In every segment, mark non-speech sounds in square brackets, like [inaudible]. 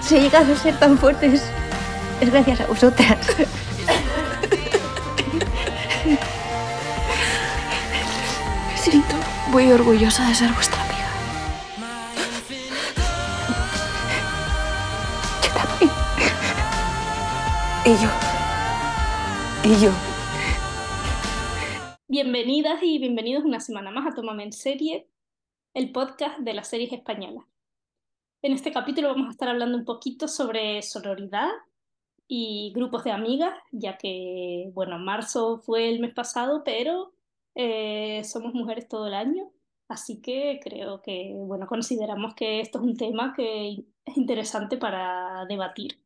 si he llegado a ser tan fuertes es gracias a vosotras. Me siento muy orgullosa de ser vuestra amiga. Yo también. Y yo. Y yo. Bienvenidas y bienvenidos una semana más a Tómame en Serie, el podcast de las series españolas. En este capítulo vamos a estar hablando un poquito sobre sororidad y grupos de amigas, ya que, bueno, marzo fue el mes pasado, pero eh, somos mujeres todo el año, así que creo que, bueno, consideramos que esto es un tema que es interesante para debatir.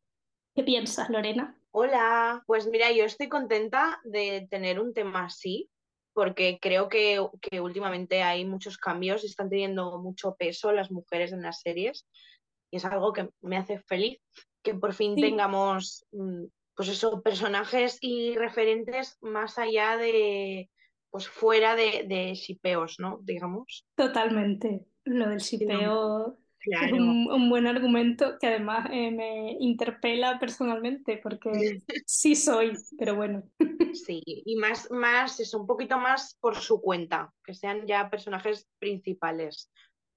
¿Qué piensas, Lorena? Hola, pues mira, yo estoy contenta de tener un tema así, porque creo que, que, últimamente hay muchos cambios y están teniendo mucho peso las mujeres en las series y es algo que me hace feliz que por fin Sí. tengamos mm, pues eso, personajes y referentes más allá de pues fuera de, de shipeos, ¿no? Digamos. Totalmente. Lo del shipeo es un buen argumento que además eh, me interpela personalmente, porque [laughs] sí soy, pero bueno. [laughs] Sí, y más, más, eso, un poquito más por su cuenta, que sean ya personajes principales.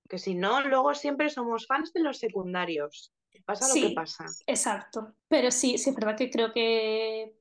Que si no, luego siempre somos fans de los secundarios. Pasa lo Sí. que pasa. Exacto. Pero sí, sí es verdad que creo que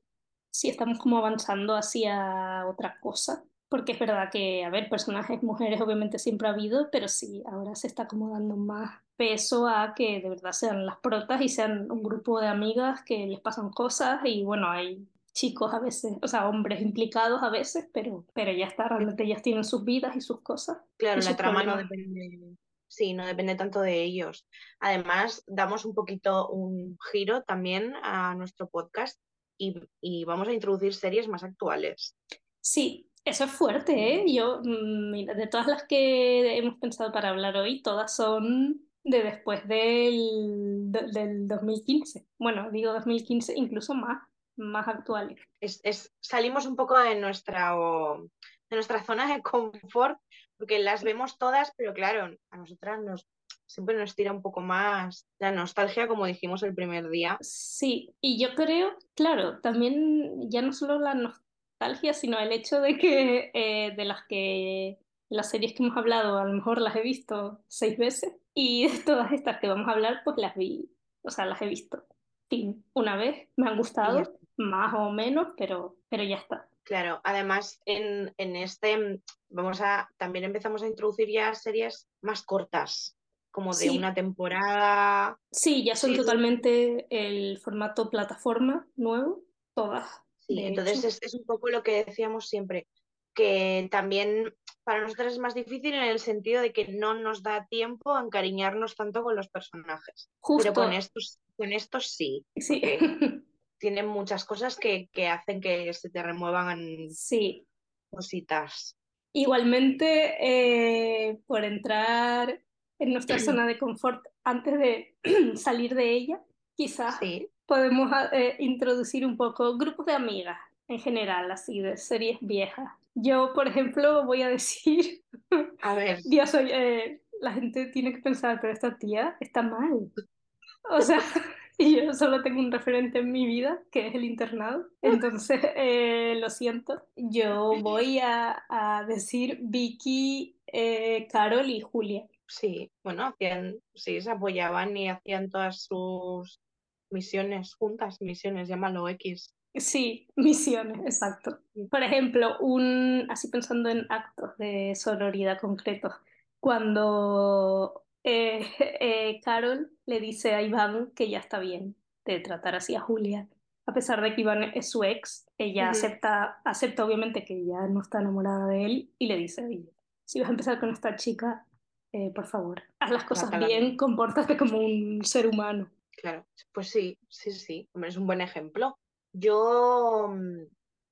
sí estamos como avanzando hacia otra cosa. Porque es verdad que, a ver, personajes [laughs] mujeres obviamente siempre ha habido, pero sí, ahora se está como dando más peso a que de verdad sean las protas y sean un grupo de amigas que les pasan cosas y bueno, hay chicos a veces, o sea, hombres implicados a veces, pero, pero ya está, realmente ellas tienen sus vidas y sus cosas. Claro, la trama no depende, sí, no depende tanto de ellos. Además, damos un poquito un giro también a nuestro podcast y, y vamos a introducir series más actuales. Sí, eso es fuerte, ¿eh? Yo, mm, mira, de todas las que hemos pensado para hablar hoy, todas son de después del, de- del 2015. Bueno, digo 2015, incluso más, más actuales. Es, es- salimos un poco de nuestra, o- de nuestra zona de confort, porque las vemos todas, pero claro, a nosotras nos, siempre nos tira un poco más la nostalgia, como dijimos el primer día. Sí, y yo creo, claro, también ya no solo la nostalgia, sino el hecho de que eh, de las que las series que hemos hablado, a lo mejor las he visto seis veces, y de todas estas que vamos a hablar, pues las vi, o sea, las he visto, fin, una vez, me han gustado, más o menos, pero, pero ya está. Claro, además en, en este vamos a también empezamos a introducir ya series más cortas, como de Sí, una temporada. sí, ya son Sí, totalmente el formato plataforma nuevo, todas, sí, entonces es, es un poco lo que decíamos siempre, que también para nosotros es más difícil en el sentido de que no nos da tiempo a encariñarnos tanto con los personajes. Pero con Justo, estos, con estos sí, sí, [laughs] tienen muchas cosas que, que hacen que se te remuevan sí. cositas. Igualmente, eh, por entrar en nuestra zona de confort antes de [clears throat] salir de ella, quizás Sí, podemos eh, introducir un poco grupos de amigas en general, así de series viejas. Yo, por ejemplo, voy a decir, [laughs] a ver, Dios, soy, eh, la gente tiene que pensar, pero esta tía está mal. O sea, [laughs] y yo solo tengo un referente en mi vida, que es el internado. Entonces, [laughs] eh, lo siento. Yo voy a, a decir Vicky, eh, Carol y Julia. Sí, bueno, hacían, sí, se apoyaban y hacían todas sus misiones juntas, misiones, llámalo X. Sí, [laughs] misiones, exacto. Por ejemplo, un, así pensando en actos de sororidad concretos, cuando eh, [laughs] eh, Carol le dice a Iván que ya está bien de tratar así a Julia, a pesar de que Iván es su ex, ella acepta, acepta obviamente que ya no está enamorada de él y le dice, oye, si vas a empezar con esta chica, eh, por favor, haz las cosas bien. compórtate como un ser humano. Claro, pues sí, sí, sí, hombre, es un buen ejemplo. Yo, mm,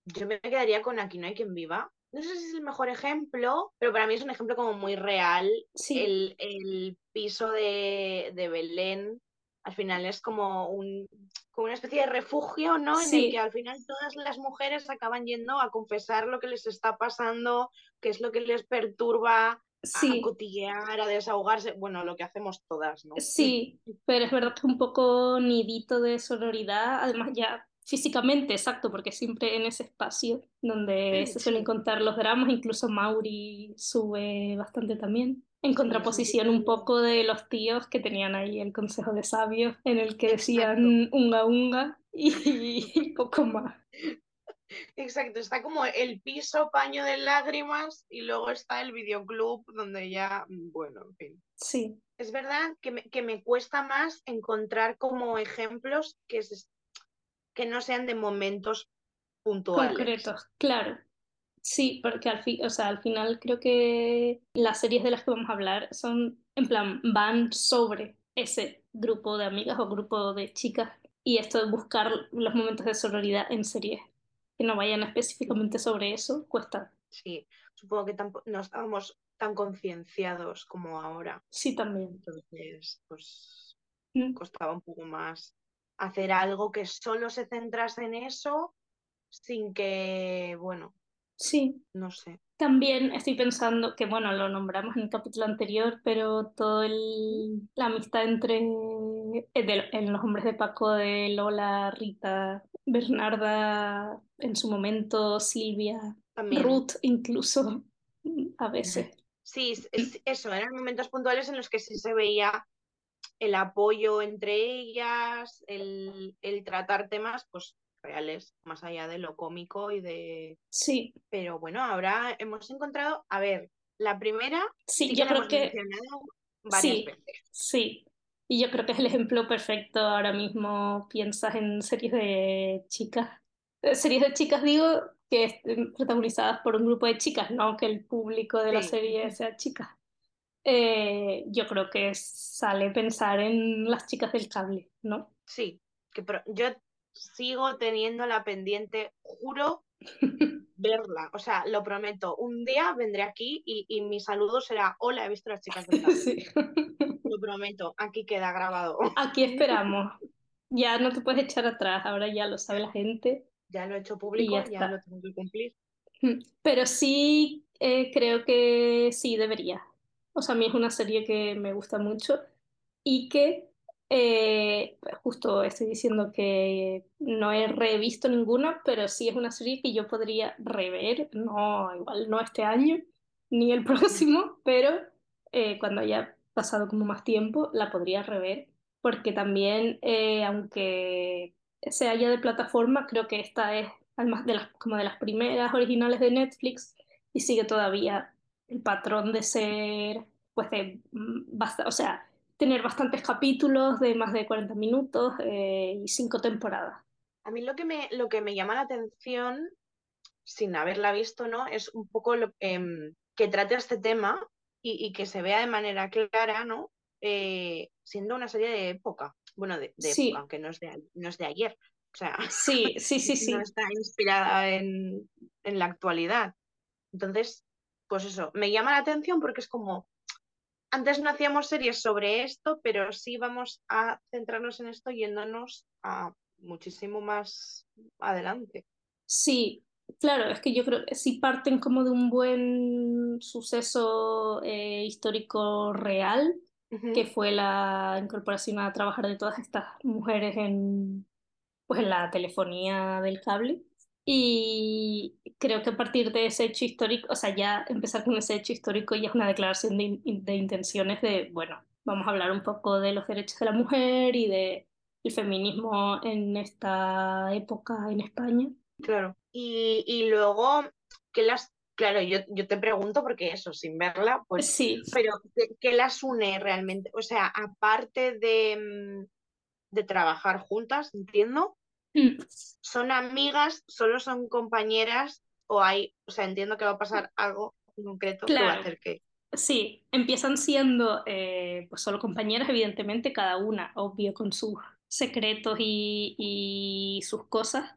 yo me quedaría con Aquí no hay quien viva. No sé si es el mejor ejemplo, pero para mí es un ejemplo como muy real. Sí, El, el piso de, de Belén al final es como un, como una especie de refugio, ¿no? En el que al final todas las mujeres acaban yendo a confesar lo que les está pasando, qué es lo que les perturba, Sí, cotillear, a desahogarse, bueno, lo que hacemos todas, ¿no? sí, pero es verdad que un poco nidito de sororidad, además ya físicamente, exacto, porque siempre en ese espacio donde se suelen contar los dramas, incluso Mauri sube bastante también, en contraposición un poco de los tíos que tenían ahí el consejo de sabios, en el que Exacto. decían unga unga y [laughs] poco más. Exacto, está como el piso paño de lágrimas y luego está el videoclub donde ya, mm, bueno, en fin. Sí, Es verdad que me, que me cuesta más encontrar como ejemplos que, se- que no sean de momentos puntuales. concretos, claro. Sí, porque al fin, o sea, al final creo que las series de las que vamos a hablar son, en plan, van sobre ese grupo de amigas o grupo de chicas y esto de buscar los momentos de sororidad en series que no vayan específicamente sobre eso, cuesta. Sí, supongo que tampoco no estábamos tan concienciados como ahora. Sí, también. Entonces, pues Mm, costaba un poco más hacer algo que solo se centrase en eso sin que, bueno, Sí, no sé. También estoy pensando que, bueno, lo nombramos en el capítulo anterior, pero todo el, la amistad entre eh, los hombres de Paco de Lola, Rita, Bernarda, en su momento Silvia, También. Ruth incluso a veces. Sí, es- es- eso, eran momentos puntuales en los que sí se veía el apoyo entre ellas, el, el tratar temas pues reales, más allá de lo cómico y de... Sí, Pero bueno, ahora hemos encontrado, a ver, la primera sí, sí yo creo que varias sí, veces. sí. Y yo creo que es el ejemplo perfecto. Ahora mismo piensas en series de chicas. Eh, Series de chicas, digo, que estén protagonizadas por un grupo de chicas, no que el público de la Sí. serie sea chicas. Eh, yo creo que sale pensar en las chicas del cable, ¿no? Sí, que yo sigo teniendo la pendiente, juro [laughs] verla, o sea, lo prometo. Un día vendré aquí y, y mi saludo será, hola, he visto a las chicas del cable. [laughs] Sí. [laughs] Lo prometo, aquí queda grabado. Aquí esperamos. Ya no te puedes echar atrás, ahora ya lo sabe la gente. Ya lo he hecho público, ya ya lo tengo que cumplir. Pero sí, eh, creo que sí debería. O sea, a mí es una serie que me gusta mucho y que eh, justo estoy diciendo que no he revisto ninguna, pero sí es una serie que yo podría rever, no, igual no este año ni el [laughs] próximo, pero eh, cuando haya pasado como más tiempo la podría rever, porque también, eh, aunque sea ya de plataforma, creo que esta es además de las, como de las primeras originales de Netflix y sigue todavía el patrón de ser, pues de, mm, basta, o sea, tener bastantes capítulos de más de 40 minutos eh, y cinco temporadas. A mí lo que me, lo que me llama la atención, sin haberla visto, ¿no? Es un poco lo, em, que trate este tema y, y que se vea de manera clara, ¿no? Eh, siendo una serie de época. Bueno, de, de Sí. época, aunque no es de, no es de ayer. O sea, Sí, sí, sí, [laughs] sí. no está inspirada en, en la actualidad. Entonces, pues eso, me llama la atención porque es como, antes no hacíamos series sobre esto, pero sí vamos a centrarnos en esto yéndonos a muchísimo más adelante. Sí, claro, es que yo creo que sí parten como de un buen suceso eh, histórico real, que fue la incorporación a trabajar de todas estas mujeres en, pues en la telefonía del cable. Y creo que a partir de ese hecho histórico, o sea, ya empezar con ese hecho histórico ya es una declaración de, in- de intenciones de, bueno, vamos a hablar un poco de los derechos de la mujer y de el feminismo en esta época en España. Claro. Y, y luego, ¿qué las, claro, yo, yo te pregunto porque eso, sin verla, pues, Sí, pero ¿qué, qué las une realmente? O sea, aparte de, mm, de trabajar juntas, entiendo, Mm, ¿son amigas, solo son compañeras o hay, o sea, entiendo que va a pasar algo en concreto que va a Claro. hacer que... sí, empiezan siendo eh, pues solo compañeras, evidentemente, cada una, obvio, con sus secretos y, y sus cosas,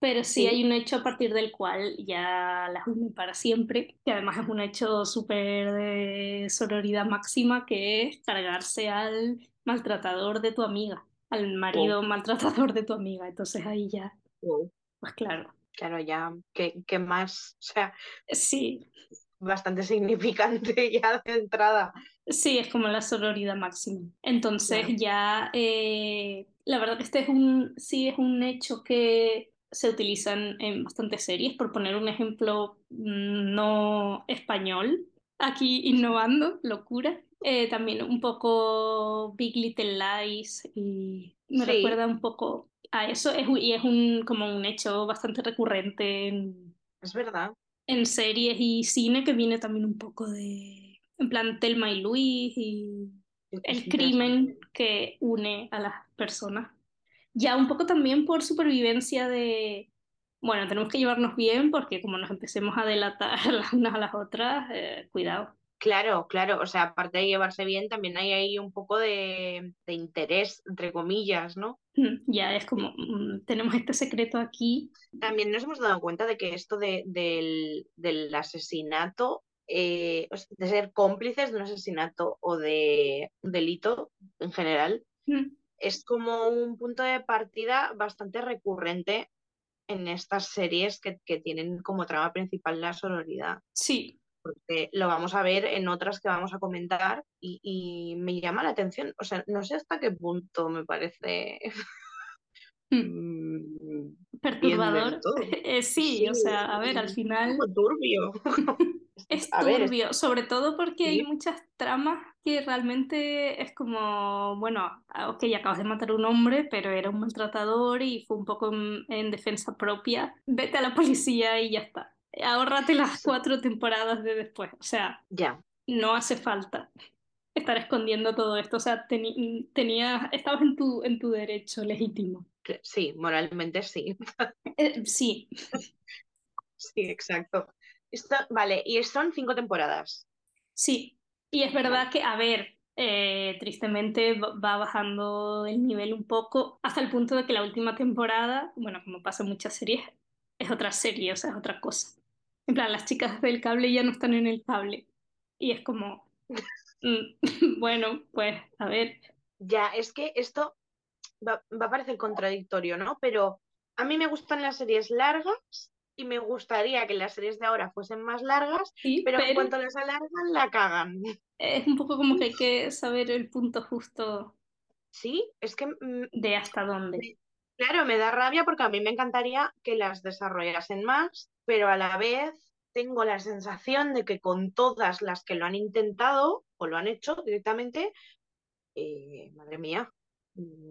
pero sí Sí. hay un hecho a partir del cual ya las une para siempre, que además es un hecho súper de sororidad máxima, que es cargarse al maltratador de tu amiga, al marido maltratador de tu amiga, entonces ahí ya, Wow. pues claro, Claro, ya, ¿qué, qué más? [laughs] O sea, sí, bastante significante [laughs] ya de entrada. Sí, es como la sororidad máxima. Entonces Claro. ya, eh, la verdad que este es un, sí es un hecho que se utiliza en, en bastantes series, por poner un ejemplo mm, no español, aquí innovando, locura. Eh, también un poco Big Little Lies y me Sí, recuerda un poco a eso es, y es un, como un hecho bastante recurrente en, es verdad. en series y cine que viene también un poco de, en plan, Thelma y Luis y el crimen que une a las personas. Ya un poco también por supervivencia de, bueno, tenemos que llevarnos bien porque como nos empecemos a delatar [laughs] las unas a las otras, eh, cuidado. Claro, claro, o sea, aparte de llevarse bien, también hay ahí un poco de, de interés, entre comillas, ¿no? Mm, Ya es como, mm, tenemos este secreto aquí. También nos hemos dado cuenta de que esto de- del, del asesinato, eh, de ser cómplices de un asesinato o de un delito en general, Mm, es como un punto de partida bastante recurrente en estas series que, que tienen como trama principal la sororidad. Sí, porque lo vamos a ver en otras que vamos a comentar y, y me llama la atención, o sea, no sé hasta qué punto me parece [laughs] mm, mm, perturbador. [laughs] Eh, sí, o sea, a ver, al final... poco turbio. [laughs] Es ver, es- turbio, sobre todo porque hay muchas tramas que realmente es como, bueno, ah, ok, acabas de matar a un hombre, pero era un maltratador y fue un poco en, en defensa propia. Vete a la policía y ya está. Ahórrate las cuatro temporadas de después. O sea, ya, no hace falta estar escondiendo todo esto. O sea, tenías, estabas en tu, en tu derecho legítimo. sí, moralmente sí, [laughs] Eh, sí, sí, exacto. Esto, vale, y son cinco temporadas. Sí, y es verdad que, a ver, eh, tristemente va va bajando el nivel un poco hasta el punto de que la última temporada, bueno, como pasa en muchas series, es otra serie, o sea, es otra cosa. En plan, las chicas del cable ya no están en el cable. Y es como, mm, [laughs] bueno, pues, a ver, ya, es que esto va, va a parecer contradictorio, ¿no? Pero a mí me gustan las series largas y me gustaría que las series de ahora fuesen más largas, sí, pero en pero cuanto las alargan, la cagan. [laughs] es un poco como que hay que saber el punto justo Sí, es que, mm, de hasta dónde. claro, me da rabia porque a mí me encantaría que las desarrollasen más, pero a la vez tengo la sensación de que con todas las que lo han intentado o lo han hecho directamente, eh, madre mía, mm,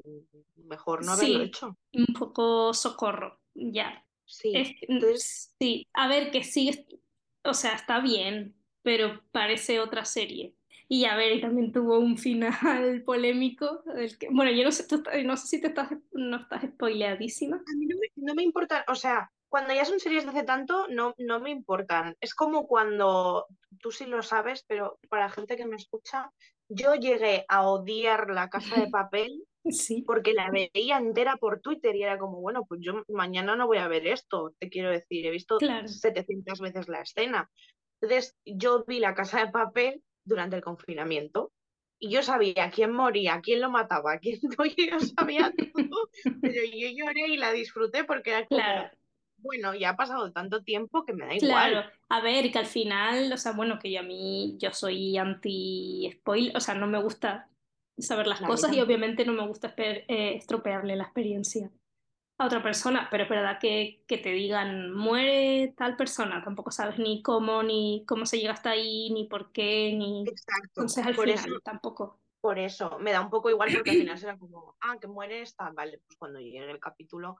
mejor no haberlo Sí, hecho. un poco socorro, ya. Sí, Es, entonces, sí, a ver, que sí, o sea, está bien, pero parece otra serie. Y a ver, también tuvo un final [laughs] polémico, del que, bueno, yo no sé, tú no sé si te estás, no estás spoileadísima. a mí no me, no me importa, o sea, cuando ya son series de hace tanto, no, no me importan. Es como cuando, tú sí lo sabes, pero para la gente que me escucha, yo llegué a odiar La Casa de Papel [laughs] Sí, porque la veía entera por Twitter y era como, bueno, pues yo mañana no voy a ver esto, te quiero decir, he visto claro, 700 veces la escena. Entonces, yo vi La Casa de Papel durante el confinamiento y yo sabía quién moría, quién lo mataba, [laughs] quién no, yo sabía todo, [laughs] pero yo lloré y la disfruté porque era como, claro, bueno, ya ha pasado tanto tiempo que me da claro. igual. A ver, que al final, o sea, bueno, que yo a mí, yo soy anti-spoil, o sea, no me gusta saber las cosas y obviamente no me gusta eh, estropearle la experiencia. a otra persona, pero es verdad que, que te digan muere tal persona, tampoco sabes ni cómo, ni cómo se llega hasta ahí, ni por qué, ni... Exacto, Entonces al por eso final tampoco. Por eso, me da un poco igual porque al [clears throat] final será como, ah, que muere esta, vale, pues cuando llegue el capítulo,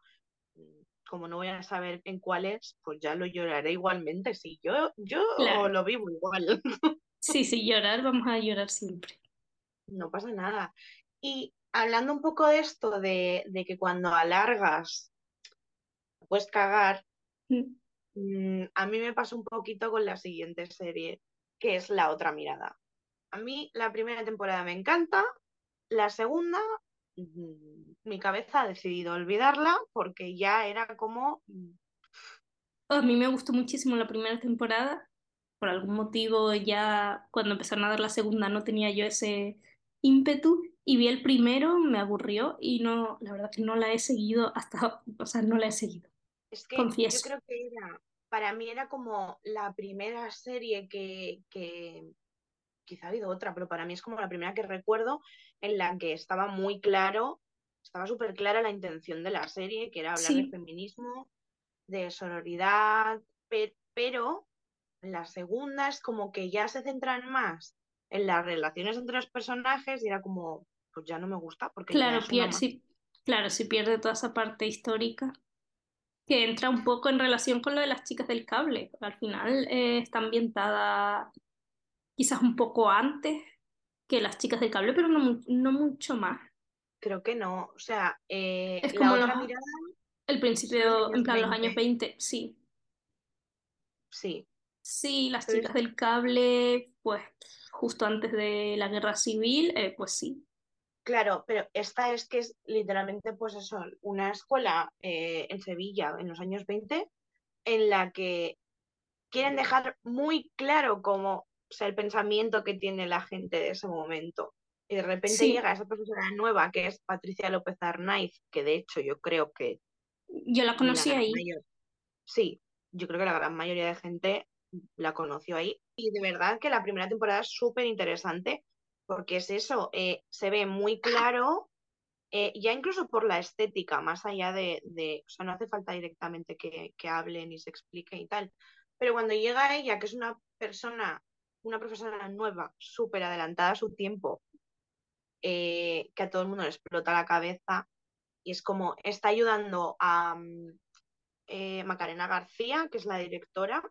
mm, como no voy a saber en cuál es, pues ya lo lloraré igualmente, sí, yo, yo Claro, lo vivo igual, [laughs] sí, sí, llorar, vamos a llorar siempre. no pasa nada. Y hablando un poco de esto, de, de que cuando alargas puedes cagar, Mm. mm, a mí me pasa un poquito con la siguiente serie, que es La Otra Mirada. A mí la primera temporada me encanta, la segunda, mi cabeza ha decidido olvidarla porque ya era como, mm, A mí me gustó muchísimo la primera temporada, por algún motivo ya cuando empezaron a dar la segunda no tenía yo ese ímpetu. Y vi el primero, me aburrió y no, la verdad que no la he seguido hasta, [laughs] o sea, no la he seguido, es que yo confieso. creo que era para mí era como la primera serie que, que, quizá ha habido otra, pero para mí es como la primera que recuerdo en la que estaba muy claro, estaba súper clara la intención de la serie, que era hablar de feminismo, de sororidad, pe- pero la segunda es como que ya se centran más en las relaciones entre los personajes y era como, pues ya no me gusta porque claro, es una pier- más. sí, claro, sí pierde toda esa parte histórica que entra un poco en relación con lo de las chicas del cable. Al final eh, está ambientada quizás un poco antes que las chicas del cable, pero no, no mucho más. Creo que no. O sea, eh, Es la como los, otra mirada el principio, en plan los años 20. 20 sí. Sí. Sí, las Pero chicas del cable, pues justo antes de la guerra civil, eh, pues sí. Claro, pero esta es que es literalmente, pues eso, una escuela eh, en Sevilla en los años 20 en la que quieren dejar muy claro cómo, o sea, el pensamiento que tiene la gente de ese momento. Y de repente Sí, llega esa profesora nueva que es Patricia López Arnaiz, que de hecho yo creo que yo la conocí ahí. mayor, sí, yo creo que la gran mayoría de gente la conoció ahí. Y de verdad que la primera temporada es súper interesante porque es eso, eh, se ve muy claro eh, ya incluso por la estética, más allá de, de- o sea, no hace falta directamente que, que hablen y se explique y tal, pero cuando llega ella, que es una persona, una profesora nueva, súper adelantada a su tiempo, eh, que a todo el mundo le explota la cabeza, y es como, está ayudando a mm, eh, Macarena García, que es la directora,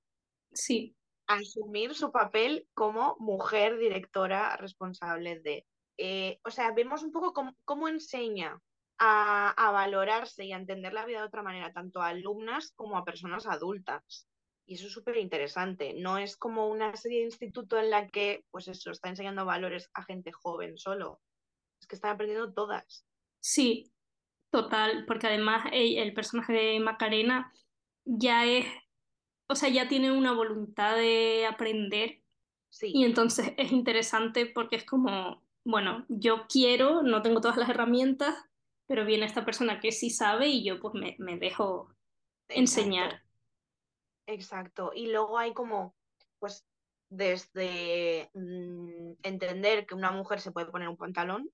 Sí, a asumir su papel como mujer directora responsable de. Eh, o sea, vemos un poco cómo, cómo enseña a, a valorarse y a entender la vida de otra manera, tanto a alumnas como a personas adultas. Y eso es súper interesante. No es como una serie de instituto en la que, pues eso, está enseñando valores a gente joven solo. Es que están aprendiendo todas. sí, total, porque además el, el personaje de Macarena ya es, o sea, ya tiene una voluntad de aprender y Sí, entonces es interesante porque es como, bueno, yo quiero, no tengo todas las herramientas, pero viene esta persona que sí sabe y yo pues me, me dejo exacto, enseñar. Exacto. Y luego hay como, pues, desde mm, entender que una mujer se puede poner un pantalón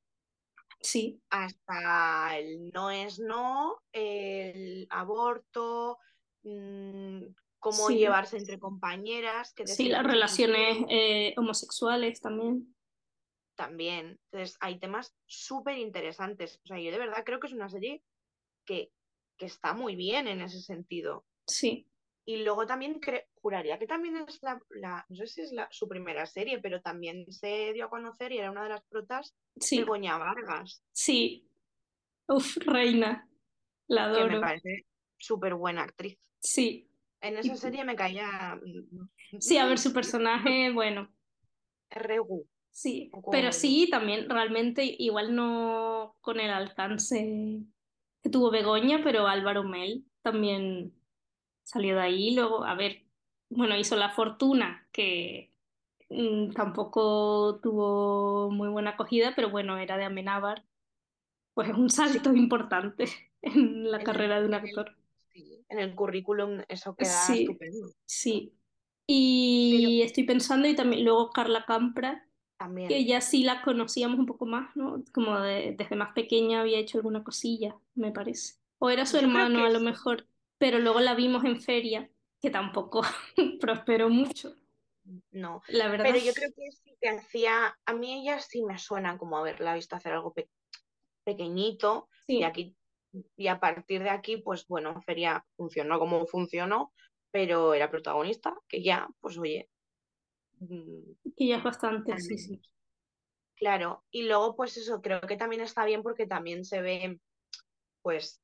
Sí, hasta el no es no, el aborto, mm, cómo sí, llevarse entre compañeras, que sí, las relaciones eh, homosexuales también. también. Entonces, hay temas súper interesantes. O sea, yo de verdad creo que es una serie que, que está muy bien en ese sentido. Sí, Y luego también juraría que también es la, la- no sé si es la, su primera serie, pero también se dio a conocer y era una de las protas, sí, Begoña Vargas, sí. Uf, reina, la que me adoro. parece súper buena actriz. Sí. En esa serie me caía mm, Sí, a ver, mm, su personaje, bueno, Regu, sí, pero sí, también realmente igual no con el alcance que tuvo Begoña, pero Álvaro Mel también salió de ahí. Luego, a ver, bueno, hizo La Fortuna, que mm, tampoco tuvo muy buena acogida, pero bueno, era de Amenábar, pues es un sí, salto [laughs] importante en la en el, carrera de un actor. sí, en el currículum eso queda Sí, estupendo. sí. Pero Y estoy pensando, y también luego Carla Campra, que también, ya sí la conocíamos un poco más, ¿no? Como de- desde más pequeña había hecho alguna cosilla, me parece. O era su yo hermano que a lo mejor, pero luego la vimos en feria, que tampoco [laughs] prosperó mucho, no, la verdad. pero yo creo que sí que hacía, a mí ella sí me suena como haberla visto hacer algo pe- pequeñito y Sí, aquí, y a partir de aquí, pues bueno, Feria funcionó como funcionó, pero era protagonista, que ya, pues oye, mm, que ya es bastante, sí, sí. Claro, y luego pues eso, creo que también está bien porque también se ve pues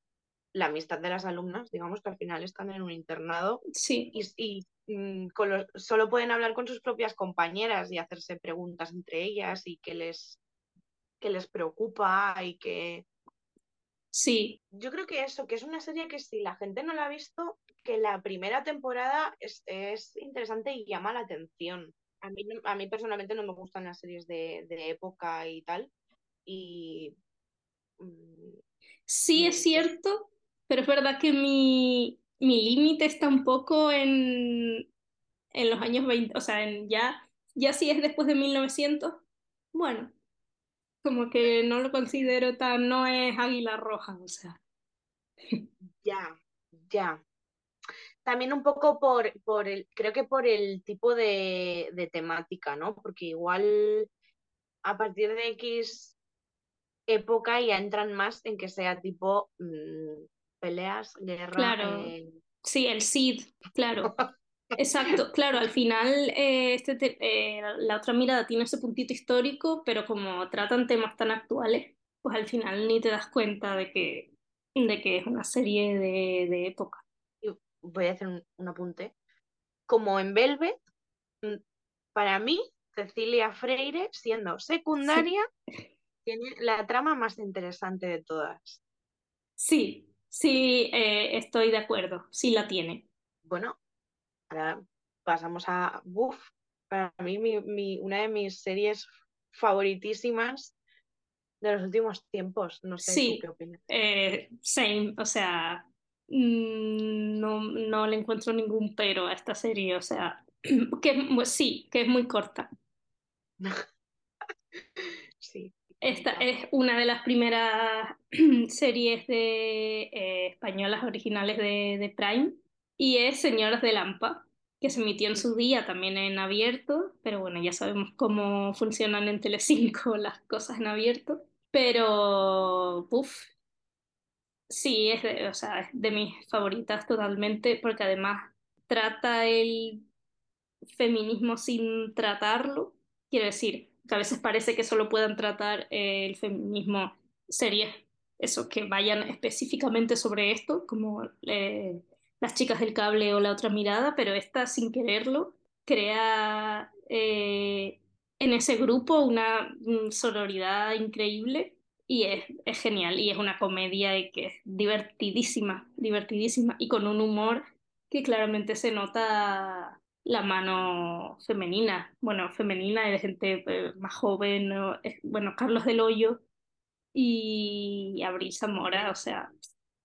la amistad de las alumnas, digamos que al final están en un internado Sí, y, y, mm, con los- solo pueden hablar con sus propias compañeras y hacerse preguntas entre ellas y qué les, qué les preocupa y que sí, yo creo que eso, que es una serie que si la gente no la ha visto, que la primera temporada es, es interesante y llama la atención. A mí, a mí personalmente no me gustan las series de, de época y tal. Y mm, sí es cierto, pero es verdad que mi, mi límite está un poco en, en los años 20, o sea, en ya, ya si es después de 1900, bueno, como que no lo considero tan, no es águila roja, o sea. Ya, ya. También un poco por, por el, creo que por el tipo de, temática, ¿no? Porque igual a partir de X época ya entran más en que sea tipo mm, peleas, guerra. Claro. eh, Sí, el Cid, claro. [laughs] Exacto, claro, al final eh, este te- eh, la otra mirada tiene ese puntito histórico, pero como tratan temas tan actuales, pues al final ni te das cuenta de que, de que es una serie de, de época. voy a hacer un, un apunte. Como en Velvet, mm, para mí, Cecilia Freire, siendo secundaria, tiene la trama más interesante de todas. Sí, sí, eh, estoy de acuerdo, sí la tiene. Bueno, ahora pasamos a Buff. Para mí, mi, mi- una de mis series favoritísimas de los últimos tiempos. No sé, Sí. ¿tú qué opinas? Eh, same, o sea, mm, no, no le encuentro ningún pero a esta serie, o sea, [clears throat] que sí, que es muy corta. [laughs] Esta es una de las primeras [clears throat] series de, eh, españolas originales de, de Prime y es Señoras de Lampa, que se emitió en su día también en abierto, pero bueno, ya sabemos cómo funcionan en Telecinco [laughs] las cosas en abierto, pero uff, sí, es de, o sea, es de mis favoritas totalmente porque además trata el feminismo sin tratarlo. Quiero decir, que a veces parece que solo puedan tratar eh, el feminismo series, eso, que vayan específicamente sobre esto, como eh, las chicas del cable o la otra mirada, pero esta sin quererlo crea eh, en ese grupo una mm, sororidad increíble y es, es genial y es una comedia que es divertidísima, divertidísima y con un humor que claramente se nota la mano femenina, bueno, femenina de gente eh, más joven, bueno, Carlos del Hoyo y Abril Zamora, o sea,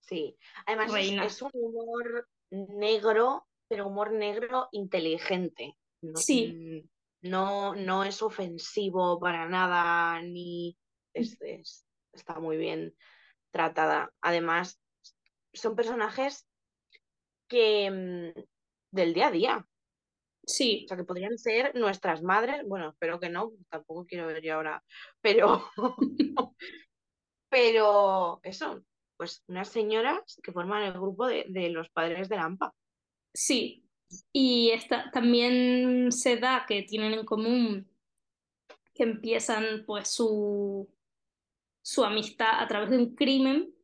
Sí. Además, reina. es un humor negro, pero humor negro inteligente. No, Sí. mm, no, no es ofensivo para nada, ni es- es- está muy bien tratada. Además, son personajes que mm, del día a día. Sí, O sea, que podrían ser nuestras madres. Bueno, espero que no, tampoco quiero ver yo ahora. [laughs] Pero, pero eso, pues unas señoras que forman el grupo de, de los padres de Lampa. sí. Y esta, también se da que tienen en común que empiezan pues su, su amistad a través de un crimen,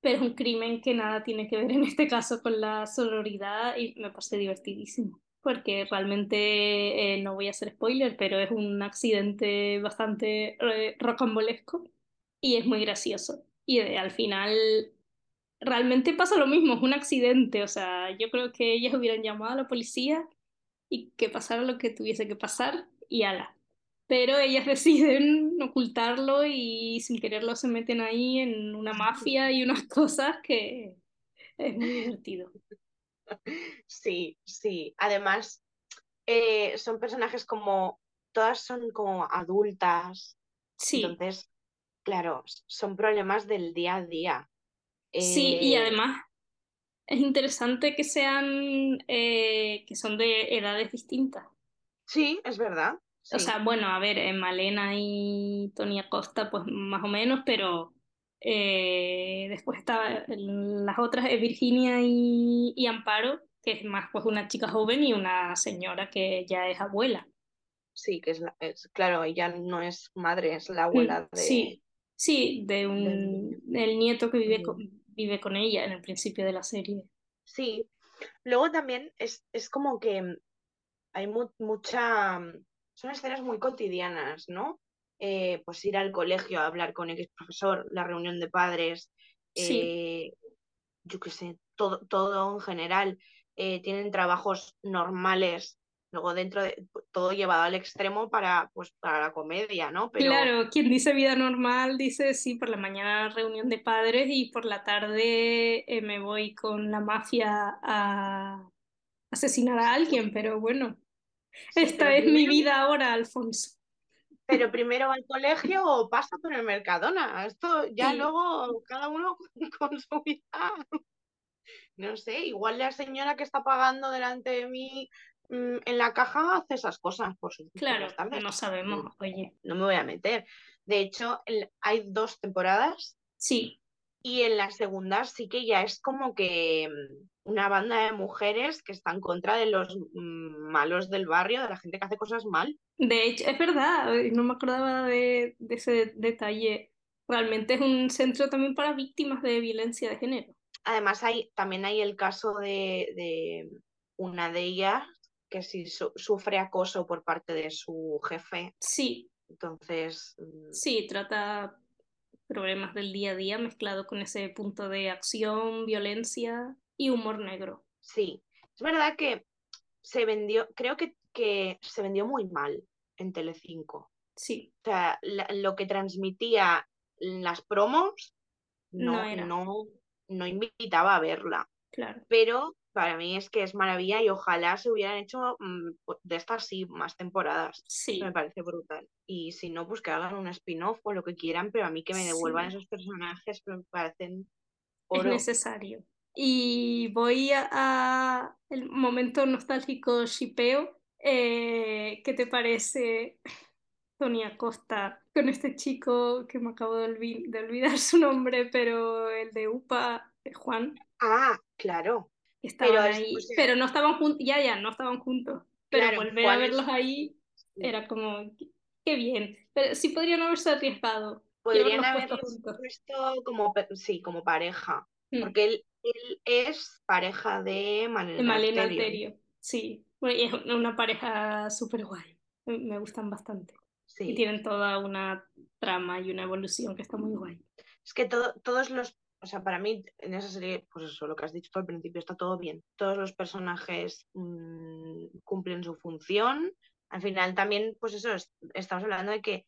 pero es un crimen que nada tiene que ver en este caso con la sororidad y me parece divertidísimo, porque realmente eh, no voy a hacer spoiler, pero es un accidente bastante eh, rocambolesco y es muy gracioso. Y eh, al final realmente pasa lo mismo, es un accidente, o sea, yo creo que ellas hubieran llamado a la policía y que pasara lo que tuviese que pasar y ala. Pero ellas [laughs] deciden ocultarlo y sin quererlo se meten ahí en una mafia y unas [laughs] cosas que es muy divertido. [laughs] Sí, sí. Además, eh, son personajes como, todas son como adultas. Sí, Entonces, claro, son problemas del día a día. sí, y Eh, además es interesante que sean, eh, que son de edades distintas. sí, es verdad. O sea, bueno, a ver, Malena y Tony Acosta, pues más o menos, pero eh, después está las otras, eh, Virginia y, y Amparo, que es más pues una chica joven y una señora que ya es abuela. sí, que es, la- es- claro, ella no es madre, es la Mm, abuela de, Sí, sí, de del un del nieto que vive Mm. con, vive con ella en el principio de la serie. Sí. Luego también es, es como que hay mu- mucha, son escenas muy cotidianas, ¿no? Eh, pues ir al colegio a hablar con X profesor, la reunión de padres, Sí, eh, yo qué sé, todo, todo en general. Eh, tienen trabajos normales Luego dentro de todo llevado al extremo para, pues, para la comedia, ¿no? Pero Claro, quien dice vida normal dice sí, por la mañana reunión de padres y por la tarde me voy con la mafia a asesinar a alguien, pero bueno, sí, esta pero es mi vida ahora, Alfonso. Pero primero va al colegio o pasa por el Mercadona. Esto ya Sí, luego cada uno [laughs] con su vida. No sé, igual la señora que está pagando delante de mí mm, en la caja hace esas cosas por, su- por claro, no sabemos, oye. No me voy a meter. De hecho, el- hay dos temporadas Sí, y en la segunda sí que ya es como que mm, una banda de mujeres que está en contra de los mm, malos del barrio, de la gente que hace cosas mal. de hecho, es verdad, eh, no me acordaba de, de ese detalle. Realmente es un centro también para víctimas de violencia de género. Además, hay, también hay el caso de, de una de ellas que sí su- sufre acoso por parte de su jefe. Sí, Entonces, mm, sí, trata problemas del día a día mezclado con ese punto de acción, violencia y humor negro. sí. Es verdad que se vendió, creo que, que se vendió muy mal en Telecinco. Sí, O sea, la- lo que transmitía las promos no no, era, no, no invitaba a verla. claro. Pero para mí es que es maravilla y ojalá se hubieran hecho mm, de estas sí más temporadas. Me Sí, parece brutal. Y si no, pues que hagan un spin-off o lo que quieran, pero a mí que me devuelvan sí, esos personajes me parecen es necesario. Y voy a, a el momento nostálgico shipeo. Eh, ¿qué te parece Tony Acosta con este chico que me acabo de, olvi- de olvidar su nombre, pero el de UPA, eh, Juan, Ah, claro. Pero estaban es, o ahí, sea, pero no estaban juntos, ya, ya, no estaban juntos, pero claro, volver a verlos es ahí era como, qué, bien, pero sí podrían haberse arriesgado Podrían haberlos puesto como, sí, como pareja. Mm, Porque él, él es pareja de de Malena Alterio. Alterio, sí, bueno, y es una pareja súper guay, me gustan bastante. Y tienen toda una trama y una evolución que está muy guay. Es que todo, todos los, o sea, para mí en esa serie, pues eso, lo que has dicho tú al principio, está todo bien. Todos los personajes mm, cumplen su función. Al final también, pues eso, es- estamos hablando de que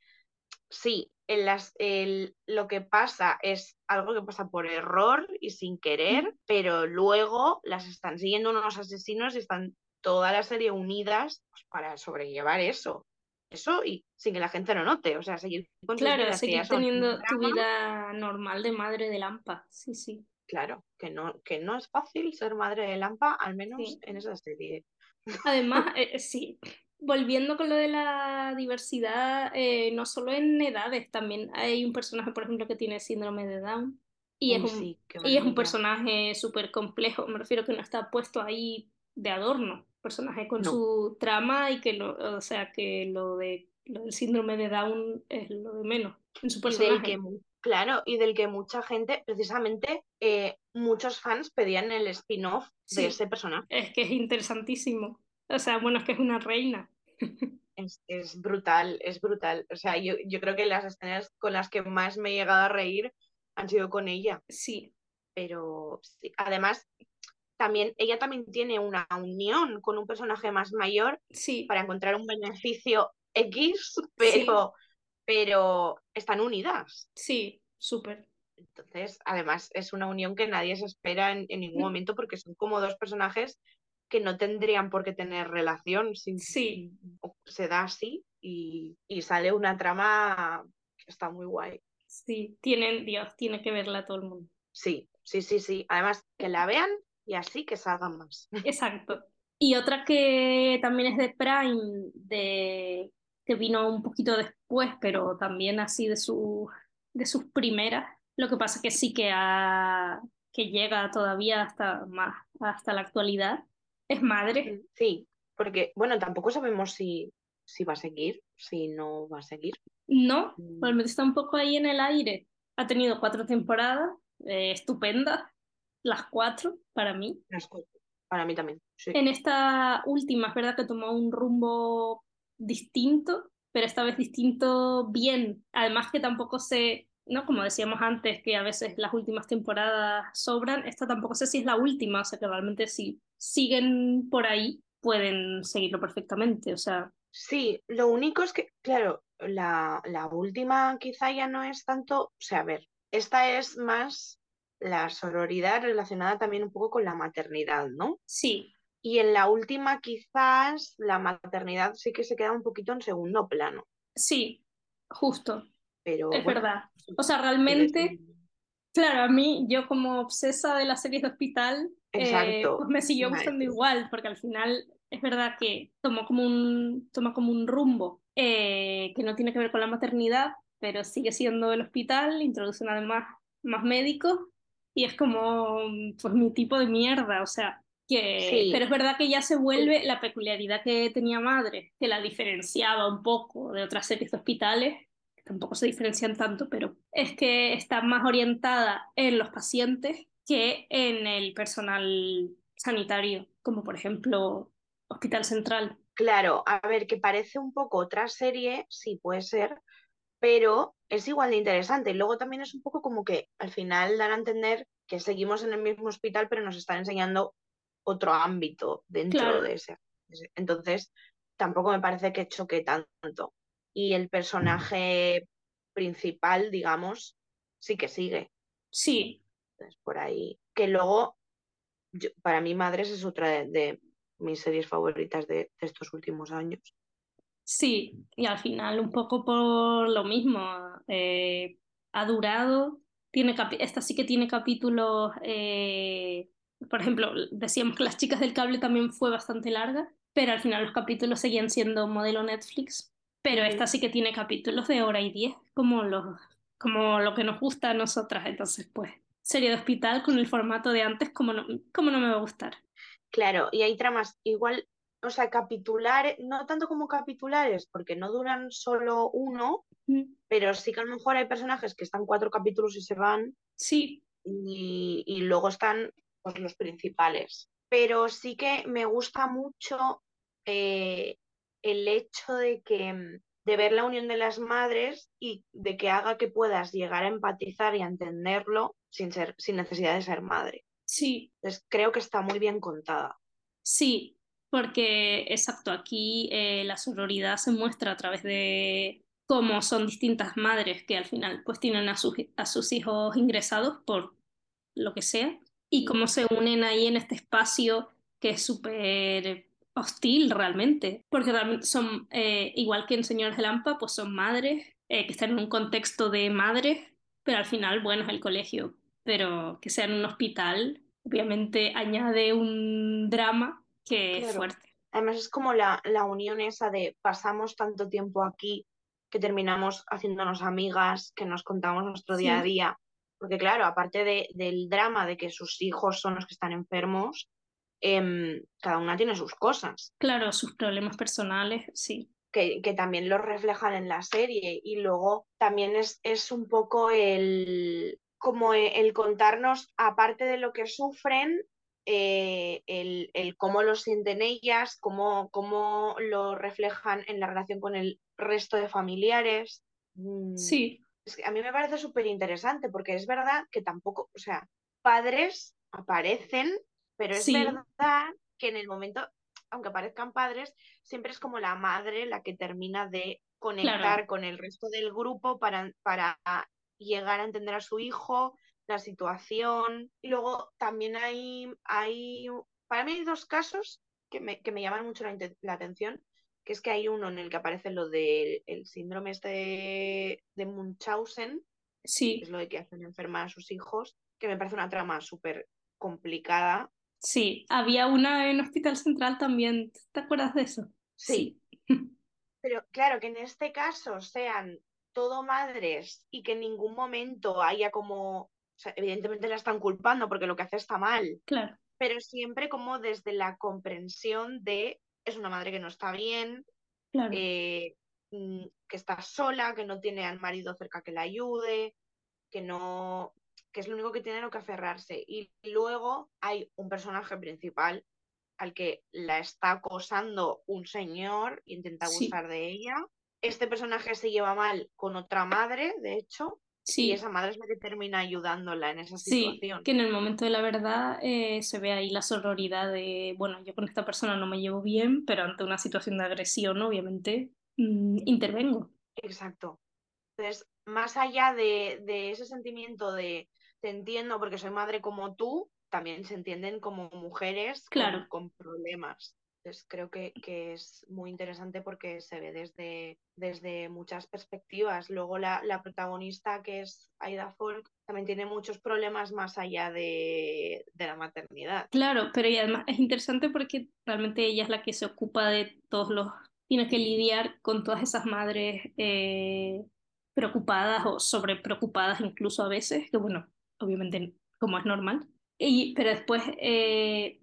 sí, en las, el- lo que pasa es algo que pasa por error y sin querer, pero luego las están siguiendo unos asesinos y están toda la serie unidas pues, para sobrellevar eso. Eso y sin que la gente lo note, o sea, seguir con Claro, seguir teniendo tu vida normal de madre de Lampa, sí, sí, Claro, que no, que no es fácil ser madre de Lampa, al menos sí. en esa serie. Además, [laughs] eh, sí, volviendo con lo de la diversidad, eh, no solo en edades, también hay un personaje, por ejemplo, que tiene síndrome de Down y es un, sí, y es un personaje súper complejo, me refiero que no está puesto ahí de adorno, personaje con No, su trama y que lo, o sea, que lo de lo del síndrome de Down es lo de menos en su personaje. claro, y del que mucha gente, precisamente, eh, muchos fans pedían el spin-off de ese personaje. es que es interesantísimo. O sea, bueno, es que es una reina. [laughs] Es, es brutal, es brutal. O sea, yo, yo creo que las escenas con las que más me he llegado a reír han sido con ella. Sí, Pero sí, además, también, ella también tiene una unión con un personaje más mayor sí, para encontrar un beneficio X, sí, pero, pero están unidas. sí, súper. Entonces, además, es una unión que nadie se espera en, en ningún momento porque son como dos personajes que no tendrían por qué tener relación. sin- Sí, se da así y, y sale una trama que está muy guay. sí, tienen, Dios, tiene que verla todo el mundo. Sí, sí, sí, sí. Además, que la vean y así que salgan más. [laughs] Exacto. Y otra que también es de Prime, de, que vino un poquito después, pero también así de, su, de sus primeras. Lo que pasa que sí que, ha- que llega todavía hasta más, hasta la actualidad. Es Madre. Sí, porque, bueno, tampoco sabemos si, si va a seguir, si no va a seguir. No, Mm, realmente está un poco ahí en el aire. Ha tenido cuatro temporadas, eh, estupendas, las cuatro para mí. las cuatro. Para mí también, sí. En esta última es verdad que tomó un rumbo distinto, pero esta vez distinto bien. Además que tampoco sé, ¿no? Como decíamos antes, que a veces las últimas temporadas sobran, esta tampoco sé si es la última, o sea que realmente sí siguen por ahí. pueden seguirlo perfectamente, o sea. Sí, lo único es que, claro, la, la última quizá ya no es tanto, o sea, a ver, esta es más la sororidad relacionada también un poco con la maternidad, ¿no? Sí. Y en la última quizás la maternidad sí que se queda un poquito en segundo plano. Sí, justo. Pero es bueno, verdad. O sea, realmente, claro, a mí, yo como obsesa de las series de hospital, eh, pues me siguió gustando igual, porque al final es verdad que toma como un, toma como un rumbo eh, que no tiene que ver con la maternidad, pero sigue siendo el hospital, introducen además más médicos y es como pues mi tipo de mierda, o sea, que Sí. pero es verdad que ya se vuelve la peculiaridad que tenía Madre, que la diferenciaba un poco de otras series de hospitales, que tampoco se diferencian tanto, pero es que está más orientada en los pacientes que en el personal sanitario, como por ejemplo Hospital Central. Claro, a ver, que parece un poco otra serie, sí puede ser, pero es igual de interesante. Y luego también es un poco como que al final dan a entender que seguimos en el mismo hospital, pero nos están enseñando otro ámbito dentro Claro. de ese. Entonces, tampoco me parece que choque tanto. Y el personaje principal, digamos, sí que sigue. Sí, Entonces, por ahí. Que luego, yo- para mí, Madres es otra de, de mis series favoritas de, de estos últimos años. Sí, y al final un poco por lo mismo. eh, ha durado, tiene esta sí que tiene capítulos, eh, por ejemplo, decíamos que Las chicas del cable también fue bastante larga, pero al final los capítulos seguían siendo modelo Netflix, pero esta sí que tiene capítulos de hora y diez, como, los, como lo que nos gusta a nosotras, entonces pues serie de hospital con el formato de antes, como no, como no me va a gustar? Claro, y hay tramas igual, o sea, capitulares, no tanto como capitulares, porque no duran solo uno, Mm, pero sí que a lo mejor hay personajes que están cuatro capítulos y se van, Sí, y, y luego están pues, los principales. Pero sí que me gusta mucho eh, el hecho de que de ver la unión de las madres y de que haga que puedas llegar a empatizar y a entenderlo sin ser, sin necesidad de ser madre. sí, Entonces creo que está muy bien contada. Sí, porque exacto, aquí eh, la sororidad se muestra a través de cómo son distintas madres que al final pues tienen a sus, hijos ingresados por lo que sea y cómo se unen ahí en este espacio que es súper hostil realmente, porque son, eh, igual que en Señores de Lampa, pues son madres eh, que están en un contexto de madres, pero al final, bueno, es el colegio, pero que sea en un hospital, obviamente añade un drama que es Claro. fuerte. Además es como la, la unión esa de pasamos tanto tiempo aquí que terminamos haciéndonos amigas, que nos contamos nuestro día a día. Porque claro, aparte de- del drama de que sus hijos son los que están enfermos, em, cada una tiene sus cosas, Claro, sus problemas personales, sí. que, que también los reflejan en la serie. Y luego también es, es un poco el, como el contarnos, aparte de lo que sufren, eh, el, el cómo lo sienten ellas, cómo, cómo lo reflejan en la relación con el resto de familiares. Mm, Sí, es que a mí me parece súper interesante porque es verdad que tampoco, o sea, padres aparecen, pero es Sí. verdad que en el momento, aunque aparezcan padres, siempre es como la madre la que termina de conectar Claro. con el resto del grupo para, para llegar a entender a su hijo, la situación. Y luego también hay, hay, para mí hay dos casos que me, que me llaman mucho la, la atención, que es que hay uno en el que aparece lo del el síndrome este de, de Munchausen, que sí, es lo de que hacen enfermar a sus hijos, que me parece una trama súper complicada. sí. Había una en Hospital Central también, ¿te acuerdas de eso? Sí, [laughs] pero claro, que en este caso sean todo madres y que en ningún momento haya como, sea, evidentemente la están culpando porque lo que hace está mal, Claro, pero siempre como desde la comprensión de es una madre que no está bien, claro. eh, mm, que está sola, que no tiene al marido cerca que la ayude, que no, que es lo único que tiene lo que aferrarse. Y luego hay un personaje principal al que la está acosando un señor intenta Sí. abusar de ella. Este personaje se lleva mal con otra madre, de hecho, Sí, Y esa madre es la que termina ayudándola en esa sí, situación. que en el momento de la verdad eh, se ve ahí la sororidad de, bueno, yo con esta persona no me llevo bien, pero ante una situación de agresión, obviamente, mm, intervengo. Exacto. Entonces, más allá de, de ese sentimiento de te entiendo porque soy madre como tú, también se entienden como mujeres con- Claro. con, problemas. Entonces, creo que, que es muy interesante porque se ve desde, desde muchas perspectivas. Luego la, la protagonista, que es Aida Folk, también tiene muchos problemas más allá de, de la maternidad. Claro, pero y además es interesante porque realmente ella es la que se ocupa de todos los, tiene que lidiar con todas esas madres eh, preocupadas o sobre preocupadas incluso a veces, que bueno, obviamente como es normal. Y, pero después eh,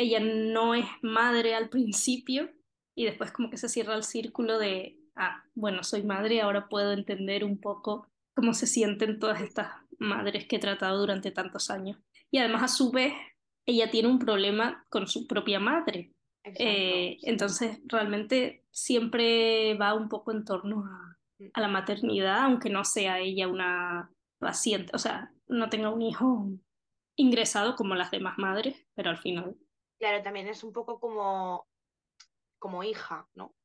ella no es madre al principio y después como que se cierra el círculo de, ah, bueno, soy madre, ahora puedo entender un poco cómo se sienten todas estas madres que he tratado durante tantos años. Y además, a su vez, ella tiene un problema con su propia madre. Exacto. Eh, sí. entonces, realmente siempre va un poco en torno a, a la maternidad, aunque no sea ella una paciente, o sea, no tenga un hijo ingresado como las demás madres, pero al final Claro, también es un poco como, como hija, ¿no?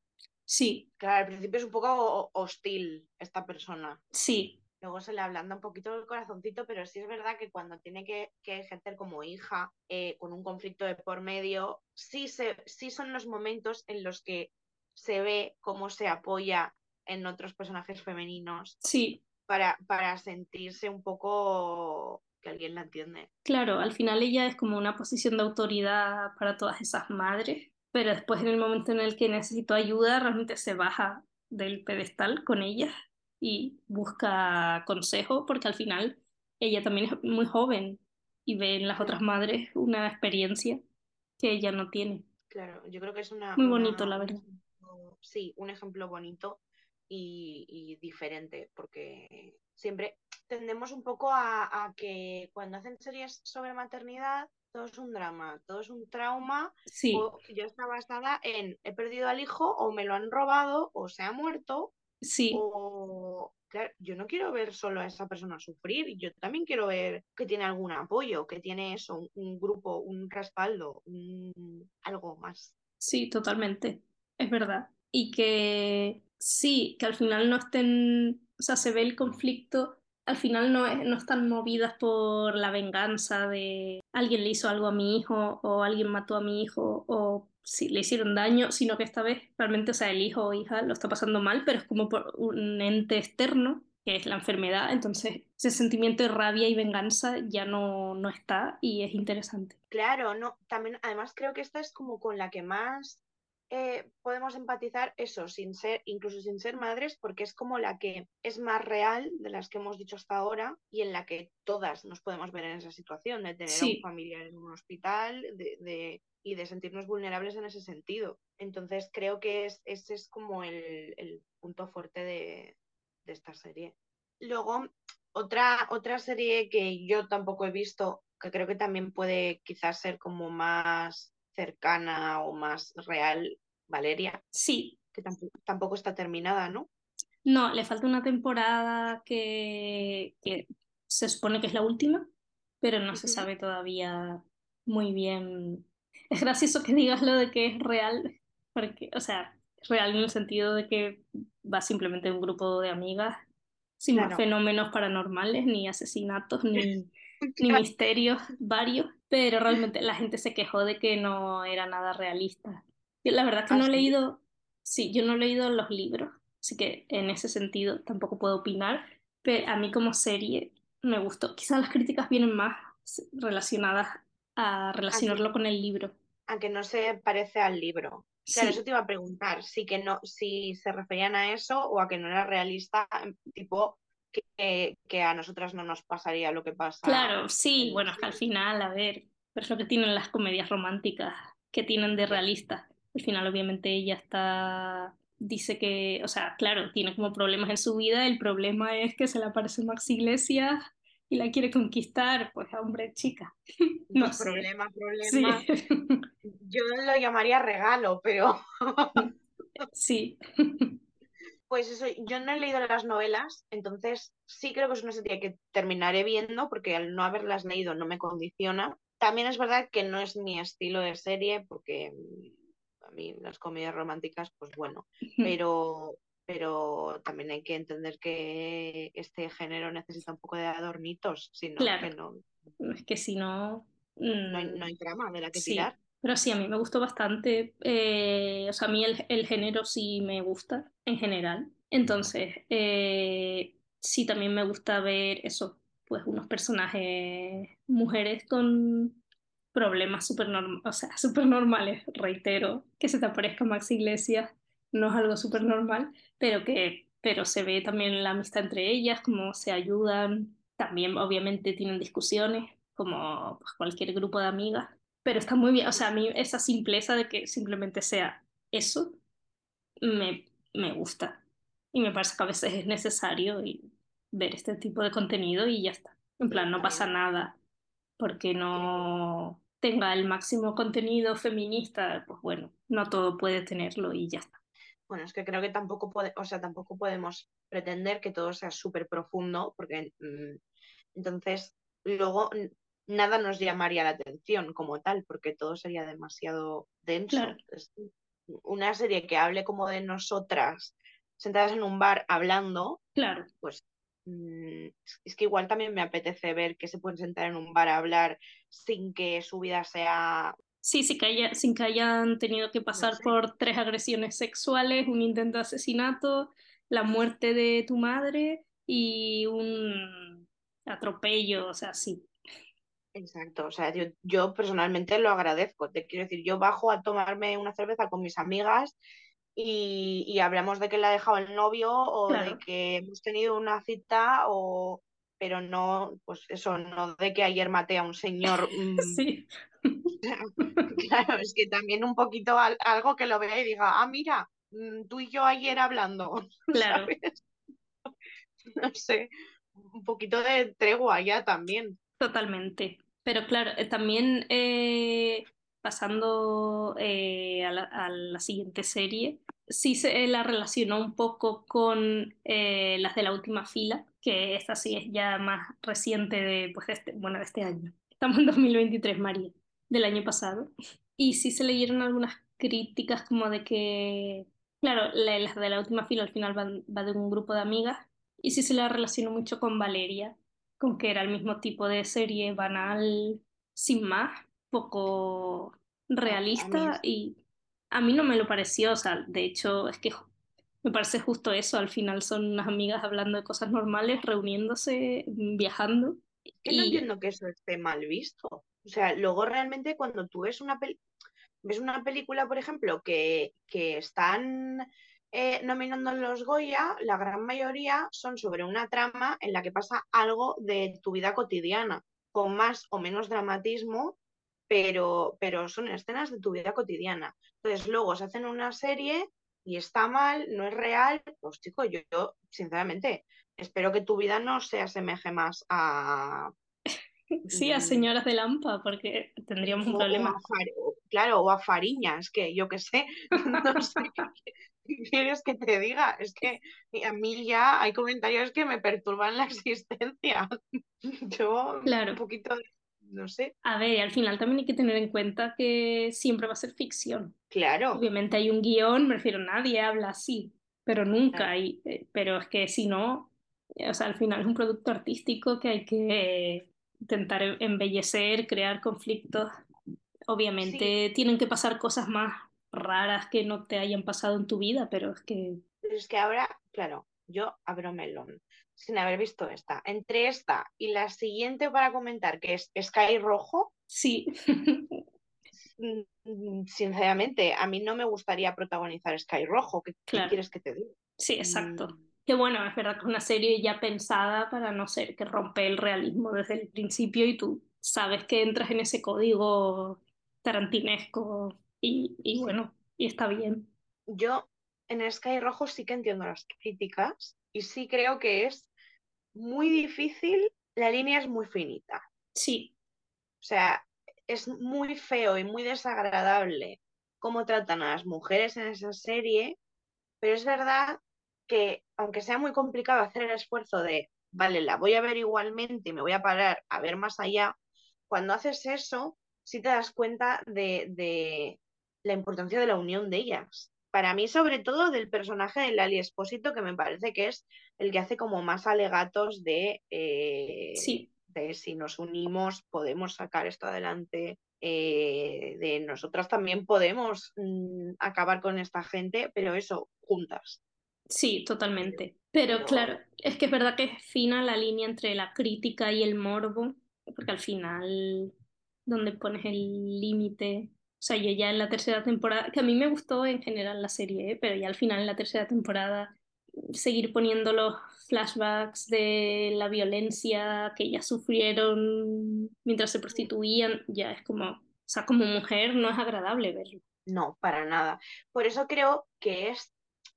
sí, Claro, al principio es un poco ho- hostil esta persona. sí, Luego se le ablanda un poquito el corazoncito, pero sí es verdad que cuando tiene que, que ejercer como hija, eh, con un conflicto de por medio, sí, se, sí son los momentos en los que se ve cómo se apoya en otros personajes femeninos sí, para, para sentirse un poco que alguien la entiende. Claro, al final ella es como una posición de autoridad para todas esas madres, pero después en el momento en el que necesito ayuda, realmente se baja del pedestal con ellas y busca consejo, porque al final ella también es muy joven y ve en las otras madres una experiencia que ella no tiene. Claro, yo creo que es una, Muy una- bonito, la un verdad. sí, un ejemplo bonito y, y diferente, porque siempre tendemos un poco a, a que cuando hacen series sobre maternidad, todo es un drama, todo es un trauma, Sí, o ya está basada en he perdido al hijo, o me lo han robado, o se ha muerto, sí, o claro, yo no quiero ver solo a esa persona sufrir, yo también quiero ver que tiene algún apoyo, que tiene eso, un, un grupo, un respaldo, un- algo más. Sí, totalmente, es verdad. Y que sí, que al final no estén, o sea, se ve el conflicto, al final no, es- no están movidas por la venganza de alguien le hizo algo a mi hijo o alguien mató a mi hijo o si le hicieron daño, sino que esta vez realmente, o sea, el hijo o hija lo está pasando mal, pero es como por un ente externo, que es la enfermedad, entonces ese sentimiento de rabia y venganza ya no, no está y es interesante. Claro, no, también, además creo que esta es como con la que más eh, podemos empatizar eso, sin ser, incluso sin ser madres, porque es como la que es más real de las que hemos dicho hasta ahora y en la que todas nos podemos ver en esa situación, de tener a un familiar en un hospital de, de- y de sentirnos vulnerables en ese sentido. Entonces creo que es, ese es como el, el punto fuerte de, de esta serie. Luego, otra, otra serie que yo tampoco he visto, que creo que también puede quizás ser como más cercana o más real, Valeria, Sí, que tampoco, tampoco está terminada, ¿no? No, le falta una temporada que, que se supone que es la última, pero no se sabe todavía muy bien. [laughs] Es gracioso que digas lo de que es real, porque, o sea, es real en el sentido de que va simplemente un grupo de amigas sin más fenómenos paranormales, ni asesinatos, ni, [laughs] ni misterios varios, pero realmente la gente se quejó de que no era nada realista. Yo la verdad que ¿Ah, no he leído, sí, yo no he leído los libros, así que en ese sentido tampoco puedo opinar, pero a mí como serie me gustó. Quizás las críticas vienen más relacionadas a relacionarlo con el libro. a que no se parece al libro. Claro, Sí, eso te iba a preguntar, si que no, si se referían a eso o a que no era realista, en- tipo que, que a nosotras no nos pasaría lo que pasa. claro, sí, bueno, es que al final, a ver, pero es lo que tienen las comedias románticas, que tienen de Ya. realistas. Al final, obviamente, ella está, dice que, o sea, claro, tiene como problemas en su vida, el problema es que se le aparece Max Iglesias y la quiere conquistar, pues hombre, chica, [laughs] no Pues sé. problema, Sí, problema. [laughs] Yo lo llamaría regalo, pero sí. [laughs] Pues eso, yo no he leído las novelas, entonces sí creo que es una serie que terminaré viendo porque al no haberlas leído no me condiciona. También es verdad que no es mi estilo de serie porque mm, a mí las comedias románticas, pues bueno, [laughs] pero, pero también hay que entender que este género necesita un poco de adornitos, sino Claro. que no, Es que si no... no, hay, mm, no hay trama de la que Sí, tirar. Pero sí, a mí me gustó bastante. eh, o sea, a mí el, género sí me gusta en general. Entonces, eh, sí también me gusta ver eso, pues unos personajes, mujeres con problemas súper o sea, [laughs] normales, reitero, que se te aparezca Max Iglesias no es algo súper normal, pero que pero se ve también la amistad entre ellas, cómo se ayudan, también obviamente tienen discusiones, como pues, cualquier grupo de amigas, pero está muy bien, o sea, a mí esa simpleza de que simplemente sea eso, me, me gusta. Y me parece que a veces es necesario y ver este tipo de contenido y ya está. En plan, no pasa nada porque no tenga el máximo contenido feminista, pues bueno, no todo puede tenerlo y ya está. Bueno, es que creo que tampoco puede, o sea, tampoco podemos pretender que todo sea súper profundo, porque mm, entonces luego nada nos llamaría la atención como tal, porque todo sería demasiado denso. Claro. Una serie que hable como de nosotras, sentadas en un bar hablando, Claro, pues mm, es que igual también me apetece ver que se pueden sentar en un bar a hablar sin que su vida sea, sí, sí que haya- sin que hayan tenido que pasar sé. por tres agresiones sexuales, un intento de asesinato, la muerte de tu madre y un atropello, o sea, sí. Exacto, o sea, yo, yo personalmente lo agradezco. Te quiero decir, yo bajo a tomarme una cerveza con mis amigas y, y hablamos de que le ha dejado el novio o de que hemos tenido una cita o pero no, pues eso, no de que ayer maté a un señor. [laughs] mm, Sí, [laughs] claro, es que también un poquito al- algo que lo vea y diga, ah, mira, mm, tú y yo ayer hablando, [laughs] claro. ¿sabes? No sé, un poquito de tregua ya también. Totalmente. Pero claro, eh, también eh, pasando eh, a la, a la siguiente serie, sí se la relacionó un poco con eh, las de la última fila, que esta sí es ya más reciente de, pues, de este, bueno, de este año. Estamos en 2023, María, del año pasado. Y sí se leyeron algunas críticas como de que, claro, la- las de la última fila al final van, va de un grupo de amigas, y sí se la relacionó mucho con Valeria con que era el mismo tipo de serie banal, sin más, poco A mí realista es- y a mí no me lo pareció, o sea, de hecho es que me parece justo eso, al final son unas amigas hablando de cosas normales, reuniéndose, viajando que no entiendo que eso esté mal visto. O sea, luego realmente cuando tú ves una, pel- ves una película, por ejemplo, que, que están eh, nominando los Goya, la gran mayoría son sobre una trama en la que pasa algo de tu vida cotidiana, con más o menos dramatismo, pero, pero son escenas de tu vida cotidiana. Entonces luego se hacen una serie y está mal, no es real, pues chico, yo, yo sinceramente espero que tu vida no se asemeje más a sí, a señoras de Lampa, porque tendríamos un o, o a problema. Far- claro, o a Fariñas, que yo qué sé, [laughs] no sé qué, quieres que te diga. Es que a mí ya hay comentarios que me perturban la existencia. [laughs] Yo un poquito, no sé, a ver, al final también hay que tener en cuenta que siempre va a ser ficción. claro, Obviamente hay un guion, me refiero, nadie habla así, pero nunca claro. hay, eh, pero es que si no, o sea, al final es un producto artístico que hay que intentar em- embellecer, crear conflictos. Sí, Obviamente tienen que pasar cosas más raras que no te hayan pasado en tu vida, pero es que pero es que ahora, claro, yo abro melón sin haber visto esta. Entre esta y la siguiente para comentar, que es Sky Rojo, sí, mm, sinceramente, a mí no me gustaría protagonizar Sky Rojo. ¿Qué, quieres que te diga? sí, exacto. Mm, Que bueno, es verdad que es una serie ya pensada para no ser que rompe el realismo desde el principio y tú sabes que entras en ese código tarantinesco y, y bueno, y está bien. Yo en Sky Rojo sí que entiendo las críticas y sí creo que es muy difícil, la línea es muy finita. Sí, O sea, es muy feo y muy desagradable cómo tratan a las mujeres en esa serie, pero es verdad que, aunque sea muy complicado hacer el esfuerzo de, vale, la voy a ver igualmente y me voy a parar a ver más allá, cuando haces eso, sí te das cuenta de, de la importancia de la unión de ellas. Para mí, sobre todo, del personaje de Lali Espósito, que me parece que es el que hace como más alegatos de, eh, Sí, de si nos unimos podemos sacar esto adelante, eh, de nosotras también podemos mm, acabar con esta gente, pero eso, juntas. Sí, totalmente. Pero claro, es que es verdad que es fina la línea entre la crítica y el morbo, porque al final, donde pones el límite, o sea, yo ya en la tercera temporada, que a mí me gustó en general la serie, ¿eh? pero ya al final en la tercera temporada, seguir poniendo los flashbacks de la violencia que ellas sufrieron mientras se prostituían, ya es como, o sea, como mujer no es agradable verlo. No, para nada. Por eso creo que es,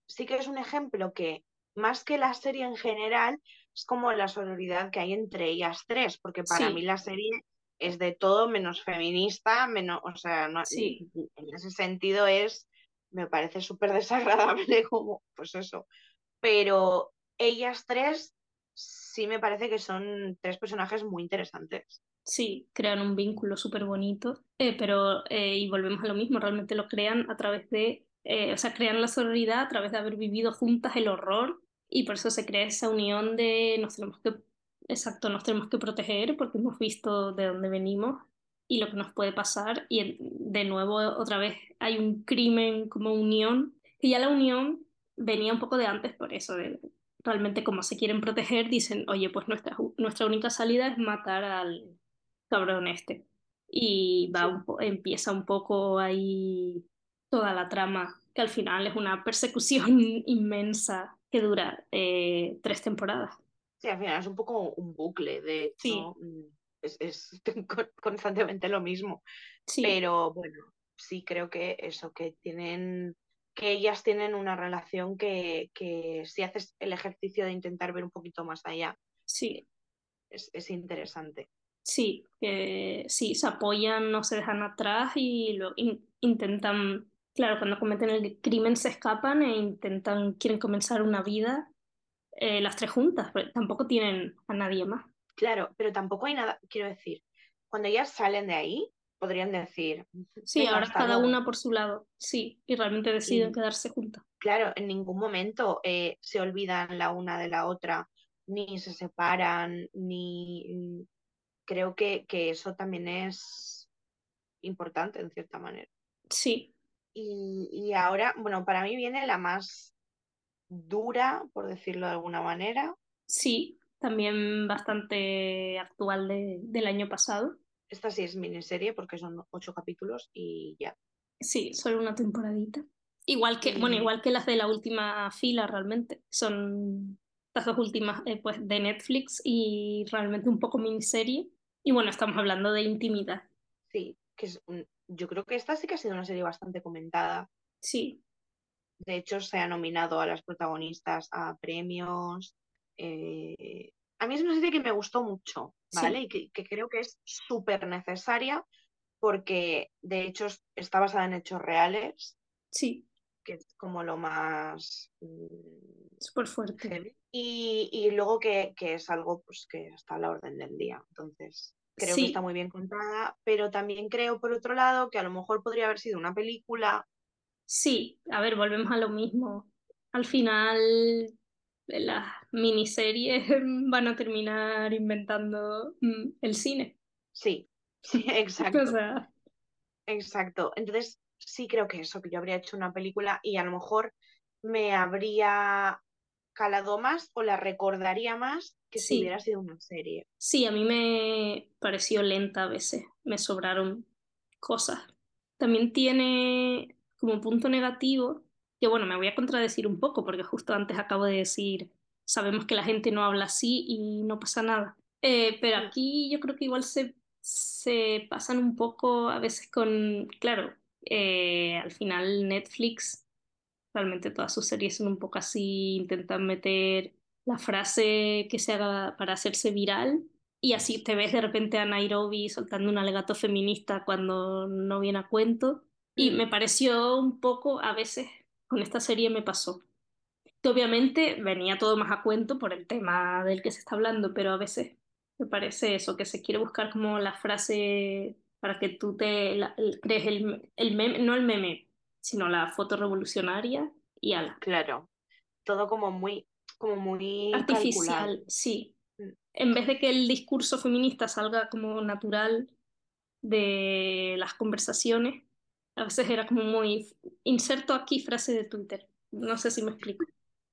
sí que es un ejemplo que, más que la serie en general, es como la sororidad que hay entre ellas tres, porque para Sí. mí la serie es de todo menos feminista, menos, o sea, no- Sí. en ese sentido es, me parece súper desagradable [laughs] como, pues eso. Pero ellas tres sí me parece que son tres personajes muy interesantes. Sí, crean un vínculo súper bonito, eh, pero, eh, y volvemos a lo mismo, realmente lo crean a través de, eh, o sea, crean la sororidad a través de haber vivido juntas el horror y por eso se crea esa unión de nos tenemos que, exacto, nos tenemos que proteger porque hemos visto de dónde venimos y lo que nos puede pasar y de nuevo otra vez hay un crimen como unión, que ya la unión venía un poco de antes por eso, de realmente como se quieren proteger, dicen, oye, pues nuestra, nuestra única salida es matar al cabrón este. Y va Sí. un empieza un poco ahí toda la trama, que al final es una persecución [laughs] inmensa que dura eh, tres temporadas. Sí, al final es un poco un bucle, de hecho, Sí. mm, es, es [laughs] con- constantemente lo mismo. Sí, Pero bueno, sí creo que eso, que tienen, que ellas tienen una relación que, que si haces el ejercicio de intentar ver un poquito más allá, sí, es, es interesante. sí, que sí, se apoyan, no se dejan atrás y lo in- intentan, claro, cuando cometen el crimen se escapan e intentan, quieren comenzar una vida eh, las tres juntas, pero tampoco tienen a nadie más. Claro, pero tampoco hay nada, quiero decir, cuando ellas salen de ahí, podrían decir, Sí, "Venga, ahora cada luego". una por su lado, sí, y realmente deciden quedarse juntas. Claro, en ningún momento eh, se olvidan la una de la otra, ni se separan, ni creo que, que eso también es importante en cierta manera. Sí, Y, y ahora, bueno, para mí viene la más dura, por decirlo de alguna manera. sí, también bastante actual de- del año pasado. Esta sí es miniserie porque son ocho capítulos y ya. Sí, solo una temporadita. Igual que, bueno, igual que las de la última fila realmente. Son las dos últimas eh, pues, de Netflix y realmente un poco miniserie. Y bueno, estamos hablando de intimidad. Sí, que es un- yo creo que esta sí que ha sido una serie bastante comentada. Sí, De hecho, se ha nominado a las protagonistas a premios. eh, A mí es una serie que me gustó mucho, Sí. ¿vale? Y que, que creo que es súper necesaria porque, de hecho, es- está basada en hechos reales, sí, que es como lo más mm, súper fuerte. Y, y luego que, que es algo pues, que está a la orden del día. Entonces, creo Sí. que está muy bien contada, pero también creo, por otro lado, que a lo mejor podría haber sido una película. Sí, a ver, volvemos a lo mismo. Al final, las miniseries [laughs] van a terminar inventando mm, el cine. Sí, sí, [laughs] [laughs] exacto. O sea, Exacto. Entonces, sí creo que eso, que yo habría hecho una película y a lo mejor me habría calado más o la recordaría más que si hubiera sido una serie. sí, a mí me pareció lenta a veces, me sobraron cosas. También tiene como punto negativo, que bueno, me voy a contradecir un poco porque justo antes acabo de decir, sabemos que la gente no habla así y no pasa nada. Eh, pero aquí yo creo que igual se, se pasan un poco a veces con, claro, eh, al final Netflix, realmente todas sus series son un poco así, intentan meter la frase que se haga para hacerse viral. Y así te ves de repente a Nairobi soltando un alegato feminista cuando no viene a cuento. Y Mm. me pareció un poco, a veces con esta serie me pasó, que obviamente venía todo más a cuento por el tema del que se está hablando, pero a veces me parece eso, que se quiere buscar como la frase para que tú te la- crees el, el meme, no el meme, sino la foto revolucionaria y ala. Claro, todo como muy, como muy calculado. Artificial, sí. Mm. En vez de que el discurso feminista salga como natural de las conversaciones, a veces era como muy... Inserto aquí frase de Twitter. No sé si me explico.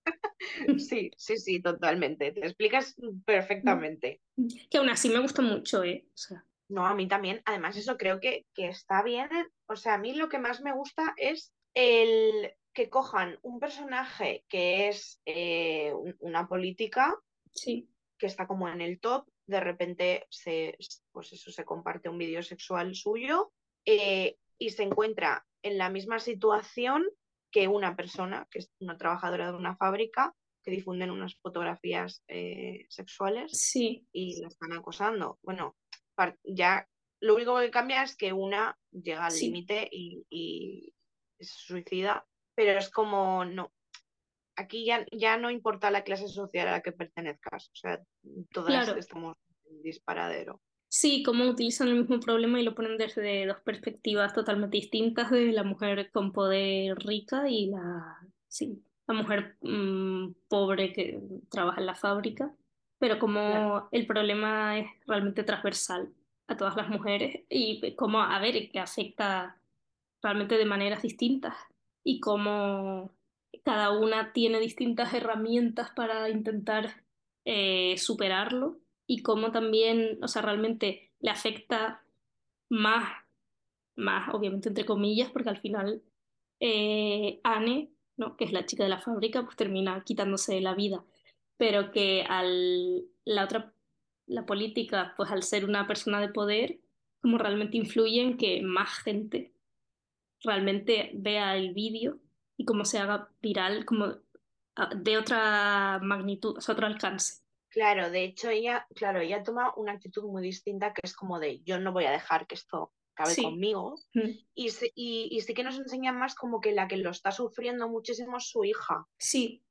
[laughs] Sí, sí, sí, totalmente. Te explicas perfectamente. Que aún así me gusta mucho, ¿eh? O sea, No, a mí también. Además, eso creo que, que está bien. O sea, a mí lo que más me gusta es el que cojan un personaje que es eh, un- una política sí, que está como en el top, de repente se, pues eso, se comparte un vídeo sexual suyo eh, y se encuentra en la misma situación que una persona, que es una trabajadora de una fábrica, que difunden unas fotografías eh, sexuales sí, y la están acosando. Bueno, ya lo único que cambia es que una llega al Sí. límite y, y se suicida, pero es como no. Aquí ya, ya no importa la clase social a la que pertenezcas, o sea, todas Claro. estamos en disparadero. sí, como utilizan el mismo problema y lo ponen desde dos perspectivas totalmente distintas, de la mujer con poder rica y la, sí, la mujer mm, pobre que trabaja en la fábrica, pero como Claro. el problema es realmente transversal a todas las mujeres y como, a ver, que afecta realmente de maneras distintas y cómo cada una tiene distintas herramientas para intentar eh, superarlo y cómo también, o sea, realmente le afecta más, más, obviamente entre comillas, porque al final eh, Anne, ¿no? que es la chica de la fábrica, pues termina quitándose la vida, pero que al la otra, la política, pues al ser una persona de poder, como realmente influye en que más gente realmente vea el vídeo y cómo se haga viral, como ah, de otra magnitud, o sea, otro alcance. Claro, de hecho ella, claro, ella toma una actitud muy distinta que es como de yo no voy a dejar que esto acabe Sí. conmigo. Mm. Y, y, y sí que nos enseña más como que la que lo está sufriendo muchísimo es su hija. Sí,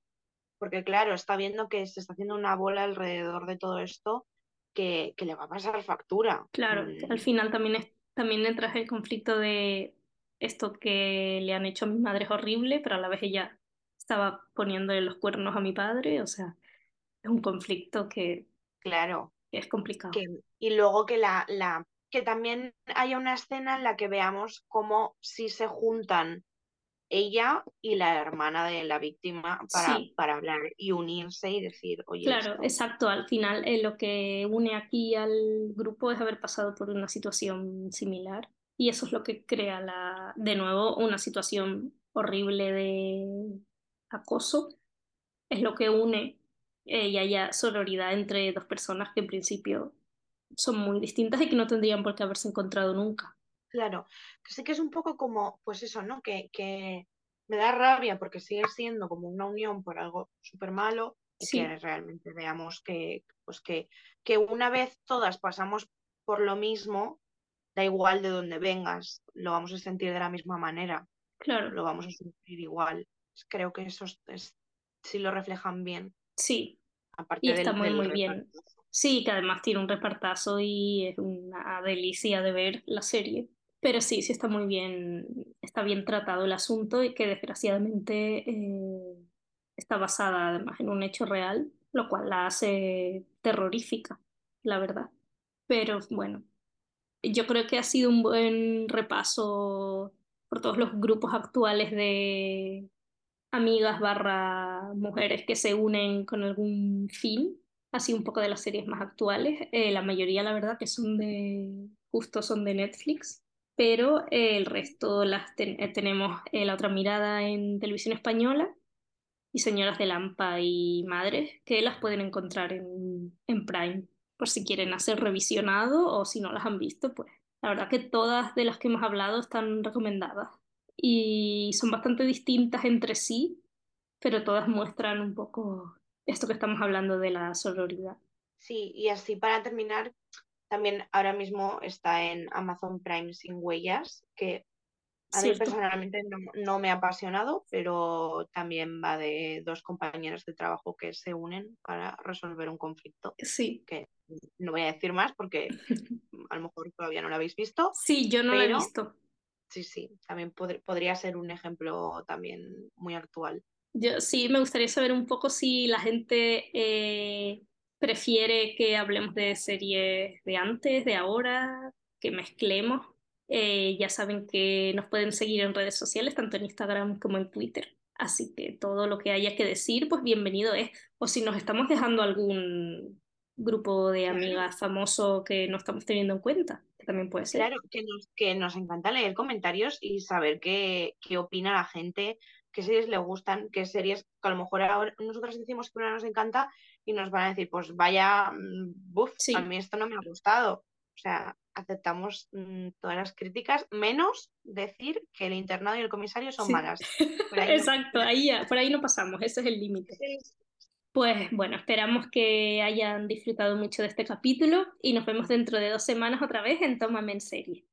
porque claro, está viendo que se está haciendo una bola alrededor de todo esto que, que le va a pasar factura. claro, Mm, al final también, es, también entra el conflicto de esto que le han hecho a mi madre es horrible, pero a la vez ella estaba poniéndole los cuernos a mi padre, o sea, es un conflicto que, claro, que es complicado. que, y luego que la, la, que también haya una escena en la que veamos cómo si se juntan ella y la hermana de la víctima para, Sí. para hablar y unirse y decir, oye, Claro, esto- exacto. Al final, eh, lo que une aquí al grupo es haber pasado por una situación similar. Y eso es lo que crea la, de nuevo, una situación horrible de acoso. Es lo que une eh, y haya sororidad entre dos personas que en principio son muy distintas y que no tendrían por qué haberse encontrado nunca. Claro, que sí que es un poco como, pues eso, ¿no? Que, que me da rabia porque sigue siendo como una unión por algo súper malo y Sí. que realmente veamos que, pues que, que una vez todas pasamos por lo mismo, da igual de dónde vengas, lo vamos a sentir de la misma manera, Claro, lo vamos a sentir igual. Creo que eso es, es- sí lo reflejan bien, sí. aparte Y está del, muy, del muy bien. Sí, que además tiene un repartazo y es una delicia de ver la serie. Pero sí, sí está muy bien, está bien tratado el asunto y que desgraciadamente eh, está basada además en un hecho real, lo cual la hace terrorífica, la verdad. Pero bueno, yo creo que ha sido un buen repaso por todos los grupos actuales de amigas barra mujeres que se unen con algún fin, así un poco de las series más actuales. Eh, la mayoría, la verdad, que son de, justo son de Netflix, pero eh, el resto las ten- eh, tenemos eh, La otra mirada en televisión española y Señoras de Lampa y Madres, que las pueden encontrar en, en Prime, por si quieren hacer revisionado o si no las han visto, pues la verdad que todas de las que hemos hablado están recomendadas y son bastante distintas entre sí, pero todas muestran un poco esto que estamos hablando de la sororidad. Sí, y así para terminar, también ahora mismo está en Amazon Prime Sin Huellas, que A mí personalmente no, me ha apasionado, pero también va de dos compañeros de trabajo que se unen para resolver un conflicto. Sí. Que no voy a decir más porque [laughs] a lo mejor todavía no lo habéis visto. Sí, yo no lo he visto. Sí, sí, también podría ser un ejemplo también muy actual. Yo sí me gustaría saber un poco si la gente eh, prefiere que hablemos de series de antes, de ahora, que mezclemos. Eh, ya saben que nos pueden seguir en redes sociales, tanto en Instagram como en Twitter. Así que todo lo que haya que decir, pues bienvenido es. O si nos estamos dejando algún grupo de amigas famoso que no estamos teniendo en cuenta, que también puede ser. Claro, que nos, que nos encanta leer comentarios y saber qué, qué opina la gente, qué series le gustan, qué series que a lo mejor ahora nosotros decimos que una nos encanta y nos van a decir, pues vaya, mm, buf, a mí esto no me ha gustado. O sea, aceptamos mm, todas las críticas, menos decir que el internado y el comisario son malas. [laughs] Exacto, ahí ya, por ahí no pasamos, ese es el límite. Pues bueno, esperamos que hayan disfrutado mucho de este capítulo y nos vemos dentro de dos semanas otra vez en Tómame en serie.